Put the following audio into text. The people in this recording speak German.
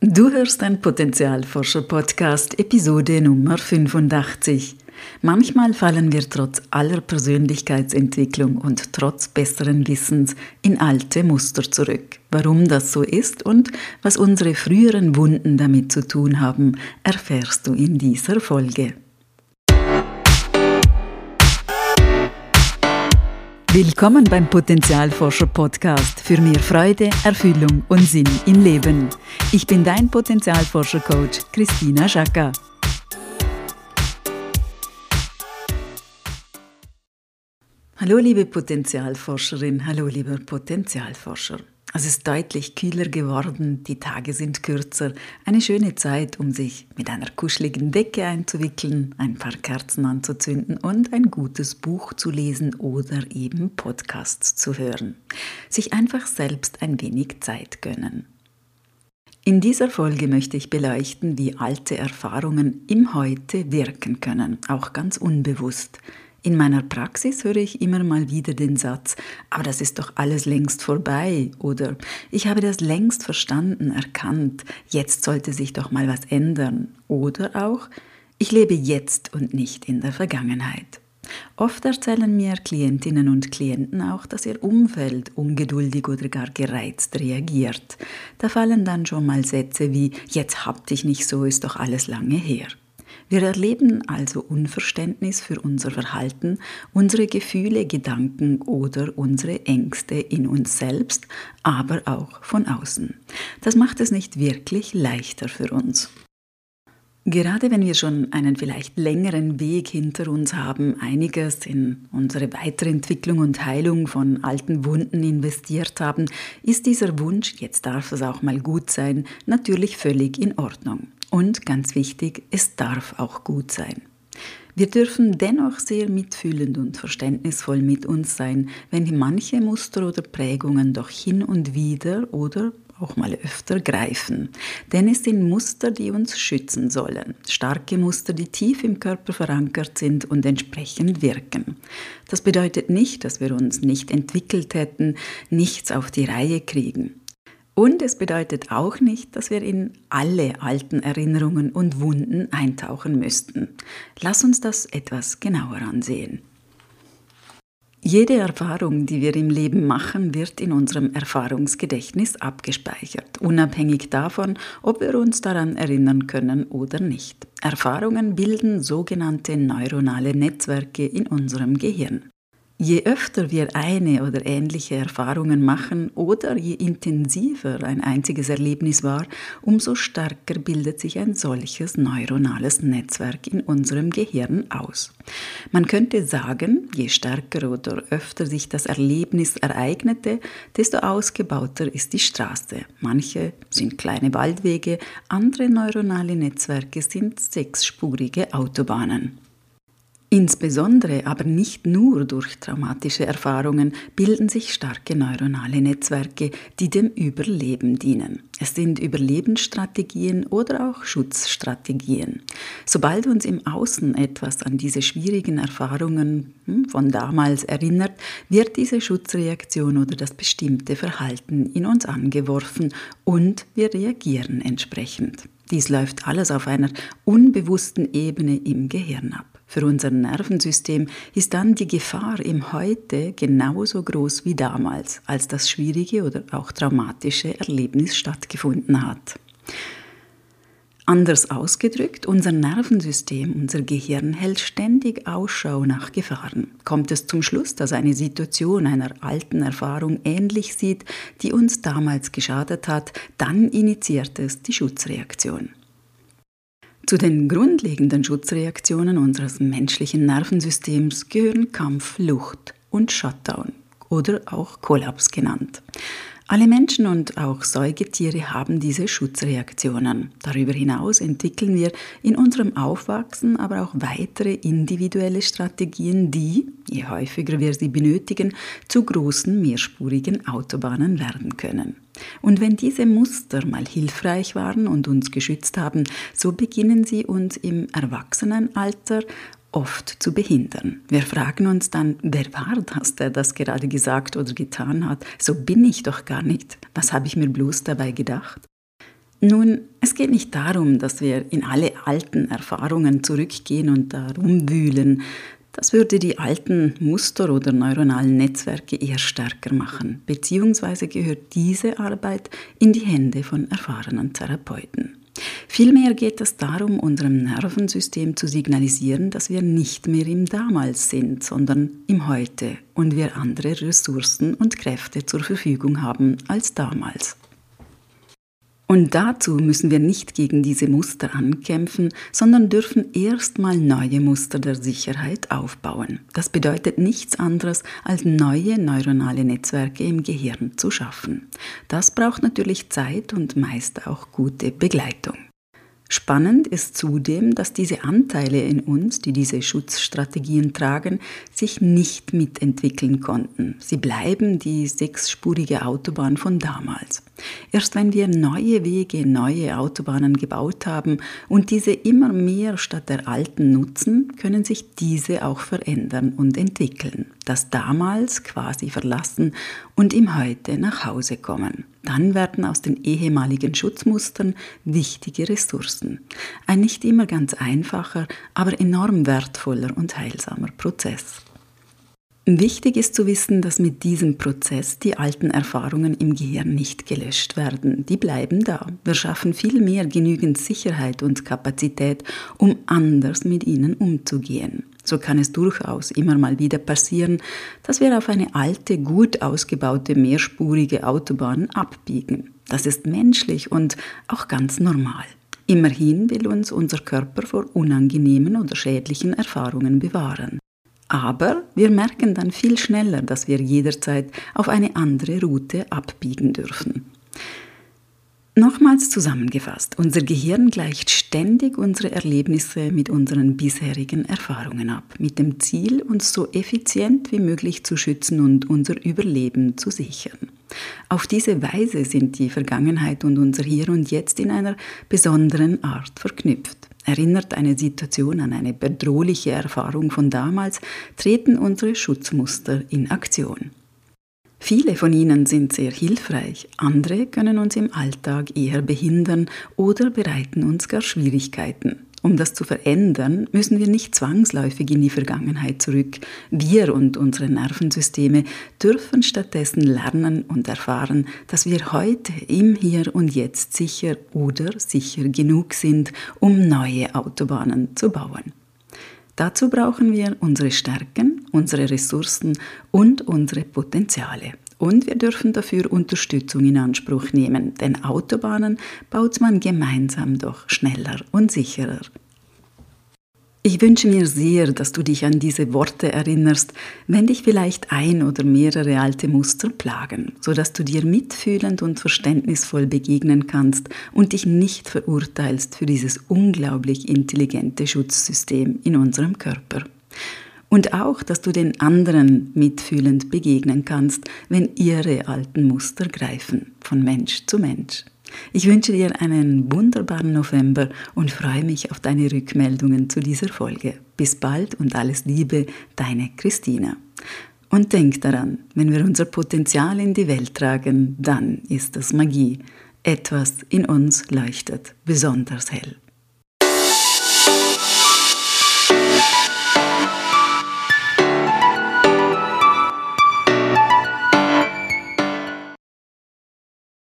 Du hörst ein Potenzialforscher-Podcast, Episode Nummer 85. Manchmal fallen wir trotz aller Persönlichkeitsentwicklung und trotz besseren Wissens in alte Muster zurück. Warum das so ist und was unsere früheren Wunden damit zu tun haben, erfährst du in dieser Folge. Willkommen beim Potenzialforscher Podcast für mehr Freude, Erfüllung und Sinn im Leben. Ich bin dein Potenzialforscher Coach Christina Schaka. Hallo liebe Potenzialforscherin, hallo lieber Potenzialforscher. Es ist deutlich kühler geworden, die Tage sind kürzer, eine schöne Zeit, um sich mit einer kuscheligen Decke einzuwickeln, ein paar Kerzen anzuzünden und ein gutes Buch zu lesen oder eben Podcasts zu hören. Sich einfach selbst ein wenig Zeit gönnen. In dieser Folge möchte ich beleuchten, wie alte Erfahrungen im Heute wirken können, auch ganz unbewusst. In meiner Praxis höre ich immer mal wieder den Satz, aber das ist doch alles längst vorbei oder ich habe das längst verstanden, erkannt, jetzt sollte sich doch mal was ändern oder auch ich lebe jetzt und nicht in der Vergangenheit. Oft erzählen mir Klientinnen und Klienten auch, dass ihr Umfeld ungeduldig oder gar gereizt reagiert. Da fallen dann schon mal Sätze wie Jetzt hab dich nicht so, ist doch alles lange her. Wir erleben also Unverständnis für unser Verhalten, unsere Gefühle, Gedanken oder unsere Ängste in uns selbst, aber auch von außen. Das macht es nicht wirklich leichter für uns. Gerade wenn wir schon einen vielleicht längeren Weg hinter uns haben, einiges in unsere Weiterentwicklung und Heilung von alten Wunden investiert haben, ist dieser Wunsch, jetzt darf es auch mal gut sein, natürlich völlig in Ordnung. Und ganz wichtig, es darf auch gut sein. Wir dürfen dennoch sehr mitfühlend und verständnisvoll mit uns sein, wenn manche Muster oder Prägungen doch hin und wieder oder auch mal öfter greifen. Denn es sind Muster, die uns schützen sollen. Starke Muster, die tief im Körper verankert sind und entsprechend wirken. Das bedeutet nicht, dass wir uns nicht entwickelt hätten, nichts auf die Reihe kriegen. Und es bedeutet auch nicht, dass wir in alle alten Erinnerungen und Wunden eintauchen müssten. Lass uns das etwas genauer ansehen. Jede Erfahrung, die wir im Leben machen, wird in unserem Erfahrungsgedächtnis abgespeichert, unabhängig davon, ob wir uns daran erinnern können oder nicht. Erfahrungen bilden sogenannte neuronale Netzwerke in unserem Gehirn. Je öfter wir eine oder ähnliche Erfahrungen machen oder je intensiver ein einziges Erlebnis war, umso stärker bildet sich ein solches neuronales Netzwerk in unserem Gehirn aus. Man könnte sagen, je stärker oder öfter sich das Erlebnis ereignete, desto ausgebauter ist die Straße. Manche sind kleine Waldwege, andere neuronale Netzwerke sind sechsspurige Autobahnen. Insbesondere, aber nicht nur durch traumatische Erfahrungen, bilden sich starke neuronale Netzwerke, die dem Überleben dienen. Es sind Überlebensstrategien oder auch Schutzstrategien. Sobald uns im Außen etwas an diese schwierigen Erfahrungen hm, von damals erinnert, wird diese Schutzreaktion oder das bestimmte Verhalten in uns angeworfen und wir reagieren entsprechend. Dies läuft alles auf einer unbewussten Ebene im Gehirn ab. Für unser Nervensystem ist dann die Gefahr im Heute genauso groß wie damals, als das schwierige oder auch traumatische Erlebnis stattgefunden hat. Anders ausgedrückt, unser Nervensystem, unser Gehirn hält ständig Ausschau nach Gefahren. Kommt es zum Schluss, dass eine Situation einer alten Erfahrung ähnlich sieht, die uns damals geschadet hat, dann initiiert es die Schutzreaktion. Zu den grundlegenden Schutzreaktionen unseres menschlichen Nervensystems gehören Kampf, Flucht und Shutdown oder auch Kollaps genannt. Alle Menschen und auch Säugetiere haben diese Schutzreaktionen. Darüber hinaus entwickeln wir in unserem Aufwachsen aber auch weitere individuelle Strategien, die, je häufiger wir sie benötigen, zu großen mehrspurigen Autobahnen werden können. Und wenn diese Muster mal hilfreich waren und uns geschützt haben, so beginnen sie uns im Erwachsenenalter oft zu behindern. Wir fragen uns dann, wer war das, der das gerade gesagt oder getan hat? So bin ich doch gar nicht. Was habe ich mir bloß dabei gedacht? Nun, es geht nicht darum, dass wir in alle alten Erfahrungen zurückgehen und darum wühlen. Das würde die alten Muster oder neuronalen Netzwerke eher stärker machen, beziehungsweise gehört diese Arbeit in die Hände von erfahrenen Therapeuten. Vielmehr geht es darum, unserem Nervensystem zu signalisieren, dass wir nicht mehr im Damals sind, sondern im Heute und wir andere Ressourcen und Kräfte zur Verfügung haben als damals. Und dazu müssen wir nicht gegen diese Muster ankämpfen, sondern dürfen erstmal neue Muster der Sicherheit aufbauen. Das bedeutet nichts anderes, als neue neuronale Netzwerke im Gehirn zu schaffen. Das braucht natürlich Zeit und meist auch gute Begleitung. Spannend ist zudem, dass diese Anteile in uns, die diese Schutzstrategien tragen, sich nicht mitentwickeln konnten. Sie bleiben die sechsspurige Autobahn von damals. Erst wenn wir neue Wege, neue Autobahnen gebaut haben und diese immer mehr statt der alten nutzen, können sich diese auch verändern und entwickeln. Das damals quasi verlassen und im Heute nach Hause kommen. Dann werden aus den ehemaligen Schutzmustern wichtige Ressourcen. Ein nicht immer ganz einfacher, aber enorm wertvoller und heilsamer Prozess. Wichtig ist zu wissen, dass mit diesem Prozess die alten Erfahrungen im Gehirn nicht gelöscht werden. Die bleiben da. Wir schaffen vielmehr genügend Sicherheit und Kapazität, um anders mit ihnen umzugehen. So kann es durchaus immer mal wieder passieren, dass wir auf eine alte, gut ausgebaute, mehrspurige Autobahn abbiegen. Das ist menschlich und auch ganz normal. Immerhin will uns unser Körper vor unangenehmen oder schädlichen Erfahrungen bewahren. Aber wir merken dann viel schneller, dass wir jederzeit auf eine andere Route abbiegen dürfen. Nochmals zusammengefasst, unser Gehirn gleicht ständig unsere Erlebnisse mit unseren bisherigen Erfahrungen ab, mit dem Ziel, uns so effizient wie möglich zu schützen und unser Überleben zu sichern. Auf diese Weise sind die Vergangenheit und unser Hier und Jetzt in einer besonderen Art verknüpft. Erinnert eine Situation an eine bedrohliche Erfahrung von damals, treten unsere Schutzmuster in Aktion. Viele von ihnen sind sehr hilfreich, andere können uns im Alltag eher behindern oder bereiten uns gar Schwierigkeiten. Um das zu verändern, müssen wir nicht zwangsläufig in die Vergangenheit zurück. Wir und unsere Nervensysteme dürfen stattdessen lernen und erfahren, dass wir heute im Hier und Jetzt sicher oder sicher genug sind, um neue Autobahnen zu bauen. Dazu brauchen wir unsere Stärken, unsere Ressourcen und unsere Potenziale. Und wir dürfen dafür Unterstützung in Anspruch nehmen, denn Autobahnen baut man gemeinsam doch schneller und sicherer. Ich wünsche mir sehr, dass du dich an diese Worte erinnerst, wenn dich vielleicht ein oder mehrere alte Muster plagen, sodass du dir mitfühlend und verständnisvoll begegnen kannst und dich nicht verurteilst für dieses unglaublich intelligente Schutzsystem in unserem Körper. Und auch, dass du den anderen mitfühlend begegnen kannst, wenn ihre alten Muster greifen, von Mensch zu Mensch. Ich wünsche dir einen wunderbaren November und freue mich auf deine Rückmeldungen zu dieser Folge. Bis bald und alles Liebe, deine Christina. Und denk daran, wenn wir unser Potenzial in die Welt tragen, dann ist das Magie. Etwas in uns leuchtet besonders hell.